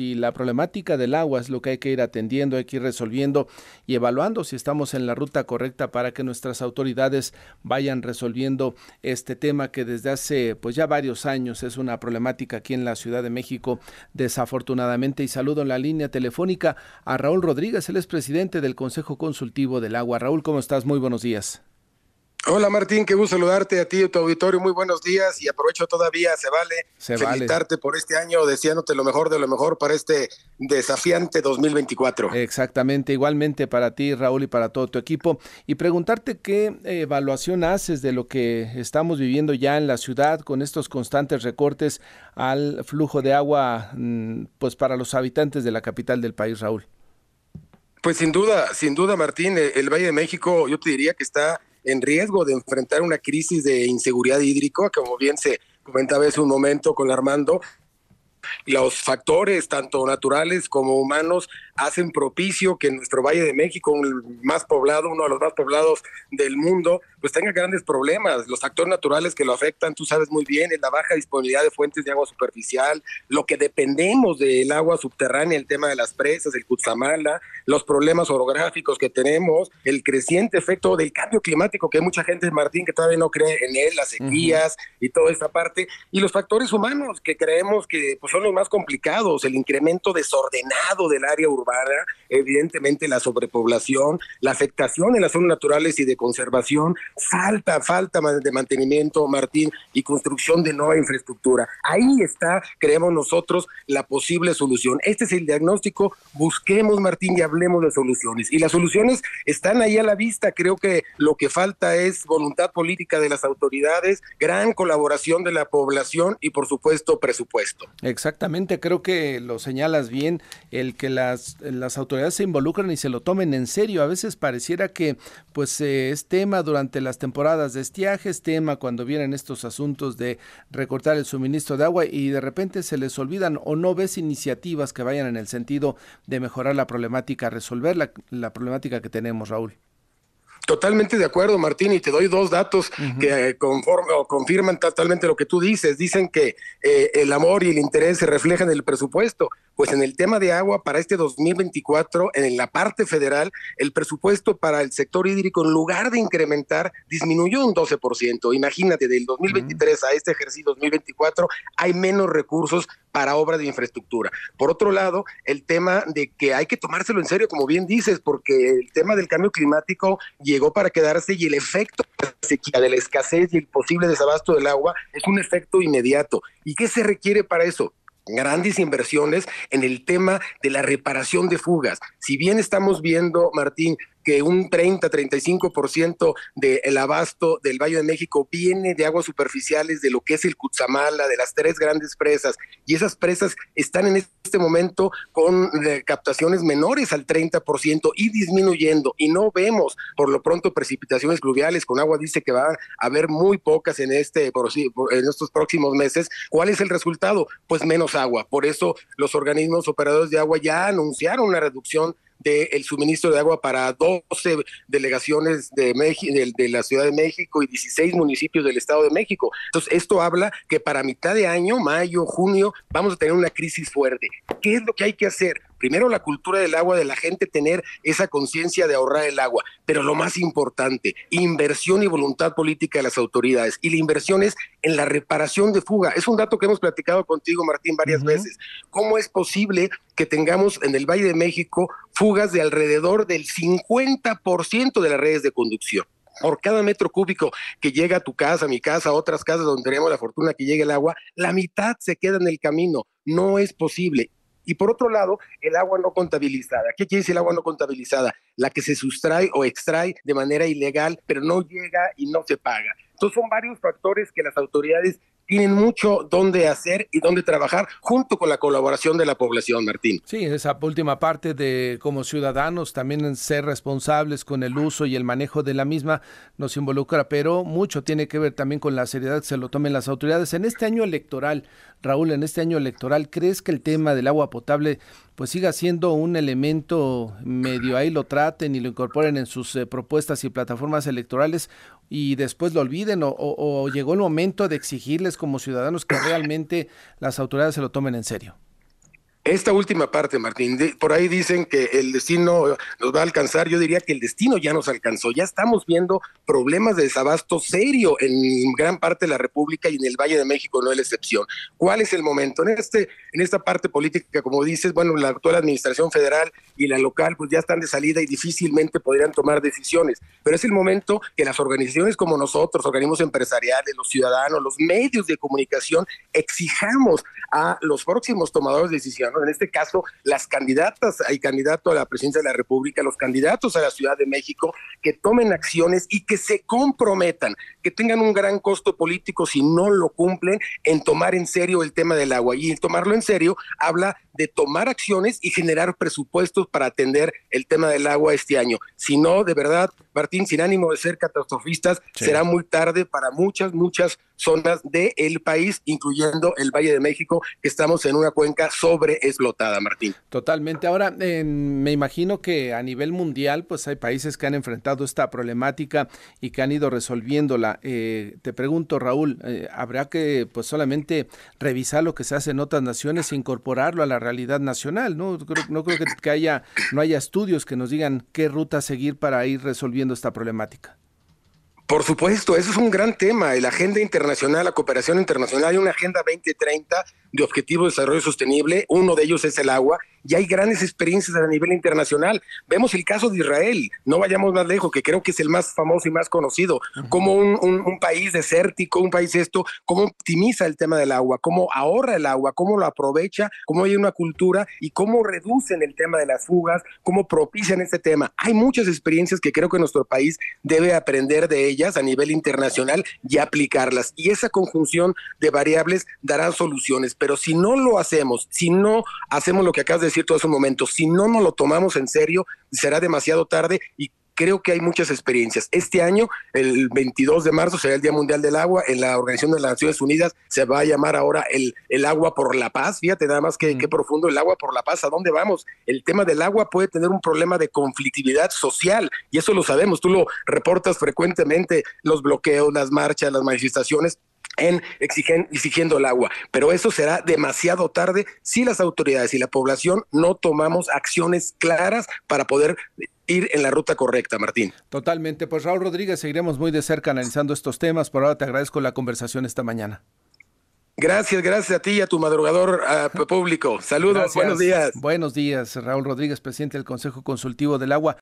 y la problemática del agua es lo que hay que ir atendiendo, hay que ir resolviendo y evaluando si estamos en la ruta correcta para que nuestras autoridades vayan resolviendo este tema que desde hace pues ya varios años es una problemática aquí en la Ciudad de México desafortunadamente y saludo en la línea telefónica a Raúl Rodríguez, él es presidente del Consejo Consultivo del Agua. Raúl, ¿cómo estás? Muy buenos días. Hola Martín, qué gusto saludarte a ti y tu auditorio. Muy buenos días y aprovecho todavía, se vale, felicitarte por este año, deseándote lo mejor de lo mejor para este desafiante 2024. Exactamente, igualmente para ti Raúl y para todo tu equipo. Y preguntarte qué evaluación haces de lo que estamos viviendo ya en la ciudad con estos constantes recortes al flujo de agua mm, pues para los habitantes de la capital del país, Raúl. Pues sin duda, sin duda Martín, el Valle de México yo te diría que está en riesgo de enfrentar una crisis de inseguridad hídrica, como bien se comentaba hace un momento con Armando, los factores, tanto naturales como humanos, hacen propicio que nuestro Valle de México, el más poblado, uno de los más poblados del mundo, pues tenga grandes problemas. Los factores naturales que lo afectan, tú sabes muy bien, es la baja disponibilidad de fuentes de agua superficial, lo que dependemos del agua subterránea, el tema de las presas, el Cutzamala, los problemas orográficos que tenemos, el creciente efecto del cambio climático, que hay mucha gente, Martín, que todavía no cree en él, las sequías y toda esta parte, y los factores humanos que creemos que pues, son los más complicados, el incremento desordenado del área urbana, evidentemente la sobrepoblación, la afectación en las zonas naturales y de conservación, falta, falta de mantenimiento, Martín, y construcción de nueva infraestructura. Ahí está, creemos nosotros, la posible solución. Este es el diagnóstico, busquemos, Martín, y hablemos de soluciones. Y las soluciones están ahí a la vista, creo que lo que falta es voluntad política de las autoridades, gran colaboración de la población y, por supuesto, presupuesto. Exactamente, creo que lo señalas bien, el que las las autoridades se involucran y se lo tomen en serio. A veces pareciera que pues eh, es tema durante las temporadas de estiaje, es tema cuando vienen estos asuntos de recortar el suministro de agua y de repente se les olvidan o no ves iniciativas que vayan en el sentido de mejorar la problemática, resolver la, la problemática que tenemos, Raúl. Totalmente de acuerdo, Martín, y te doy dos datos que conforme, o confirman totalmente lo que tú dices. Dicen que eh, el amor y el interés se reflejan en el presupuesto. Pues en el tema de agua, para este 2024, en la parte federal, el presupuesto para el sector hídrico, en lugar de incrementar, disminuyó un 12%. Imagínate, del 2023 a este ejercicio 2024, hay menos recursos para obras de infraestructura. Por otro lado, el tema de que hay que tomárselo en serio, como bien dices, porque el tema del cambio climático llegó para quedarse y el efecto de la sequía, de la escasez y el posible desabasto del agua es un efecto inmediato. ¿Y qué se requiere para eso? Grandes inversiones en el tema de la reparación de fugas. Si bien estamos viendo, Martín, que un 30-35% del abasto del Valle de México viene de aguas superficiales de lo que es el Cutzamala, de las tres grandes presas, y esas presas están en este momento con eh, captaciones menores al 30% y disminuyendo, y no vemos por lo pronto precipitaciones pluviales, con agua dice que va a haber muy pocas en, este, en estos próximos meses. ¿Cuál es el resultado? Pues menos agua. Por eso los organismos operadores de agua ya anunciaron una reducción del suministro de agua para 12 delegaciones de, de, de, la Ciudad de México y 16 municipios del Estado de México. Entonces, esto habla que para mitad de año, mayo, junio, vamos a tener una crisis fuerte. ¿Qué es lo que hay que hacer? Primero la cultura del agua, de la gente tener esa conciencia de ahorrar el agua, pero lo más importante, inversión y voluntad política de las autoridades. Y la inversión es en la reparación de fuga. Es un dato que hemos platicado contigo, Martín, varias veces. ¿Cómo es posible que tengamos en el Valle de México fugas de alrededor del 50% de las redes de conducción? por cada metro cúbico que llega a tu casa, a mi casa, a otras casas donde tenemos la fortuna que llegue el agua, la mitad se queda en el camino. No es posible. Y por otro lado, el agua no contabilizada. ¿Qué quiere decir el agua no contabilizada? La que se sustrae o extrae de manera ilegal, pero no llega y no se paga. Entonces son varios factores que las autoridades tienen mucho donde hacer y donde trabajar junto con la colaboración de la población, Martín. Sí, esa última parte de como ciudadanos también ser responsables con el uso y el manejo de la misma nos involucra, pero mucho tiene que ver también con la seriedad que se lo tomen las autoridades. En este año electoral, Raúl, en este año electoral, ¿crees que el tema del agua potable pues siga siendo un elemento medio ahí lo traten y lo incorporen en sus eh, propuestas y plataformas electorales y después lo olviden o, llegó el momento de exigirles como ciudadanos que realmente las autoridades se lo tomen en serio? Esta última parte, Martín, por ahí dicen que el destino nos va a alcanzar. Yo diría que el destino ya nos alcanzó. Ya estamos viendo problemas de desabasto serio en gran parte de la República y en el Valle de México no es la excepción. ¿Cuál es el momento? En, este, en esta parte política, como dices, bueno, la actual administración federal y la local pues ya están de salida y difícilmente podrían tomar decisiones. Pero es el momento que las organizaciones como nosotros, organismos empresariales, los ciudadanos, los medios de comunicación, exijamos a los próximos tomadores de decisiones en este caso, las candidatas y candidato a la presidencia de la República, los candidatos a la Ciudad de México, que tomen acciones y que se comprometan, que tengan un gran costo político si no lo cumplen en tomar en serio el tema del agua. Y tomarlo en serio habla de tomar acciones y generar presupuestos para atender el tema del agua este año. Si no, de verdad, Martín, sin ánimo de ser catastrofistas, será muy tarde para muchas, muchas zonas del país, incluyendo el Valle de México, que estamos en una cuenca sobreexplotada, Martín. Totalmente. Ahora, me imagino que a nivel mundial, pues hay países que han enfrentado esta problemática y que han ido resolviéndola. Eh, te pregunto, Raúl, eh, ¿habrá que pues solamente revisar lo que se hace en otras naciones e incorporarlo a la realidad nacional? No creo, no creo que, haya, no haya estudios que nos digan qué ruta seguir para ir resolviendo esta problemática. Por supuesto, eso es un gran tema. La agenda internacional, la cooperación internacional, hay una agenda 2030 de objetivos de desarrollo sostenible. Uno de ellos es el agua y hay grandes experiencias a nivel internacional. Vemos el caso de Israel, no vayamos más lejos, que creo que es el más famoso y más conocido, como un, país desértico, un país esto, cómo optimiza el tema del agua, cómo ahorra el agua, cómo lo aprovecha, cómo hay una cultura y cómo reducen el tema de las fugas, cómo propician este tema. Hay muchas experiencias que creo que nuestro país debe aprender de ellas a nivel internacional y aplicarlas. Y esa conjunción de variables dará soluciones. Pero si no lo hacemos, si no hacemos lo que acabas de decir, todo hace un momento, si no nos lo tomamos en serio, será demasiado tarde y creo que hay muchas experiencias. Este año, el 22 de marzo, será el Día Mundial del Agua. En la Organización de las Naciones Unidas se va a llamar ahora el, el agua por la paz. Fíjate nada más que, mm. qué profundo el agua por la paz. ¿A dónde vamos? El tema del agua puede tener un problema de conflictividad social y eso lo sabemos. Tú lo reportas frecuentemente, los bloqueos, las marchas, las manifestaciones en exigiendo el agua. Pero eso será demasiado tarde si las autoridades y la población no tomamos acciones claras para poder ir en la ruta correcta, Martín. Totalmente. Pues Raúl Rodríguez, seguiremos muy de cerca analizando estos temas. Por ahora te agradezco la conversación esta mañana. Gracias, gracias a ti y a tu madrugador público. Saludos, buenos días. Buenos días, Raúl Rodríguez, presidente del Consejo Consultivo del Agua.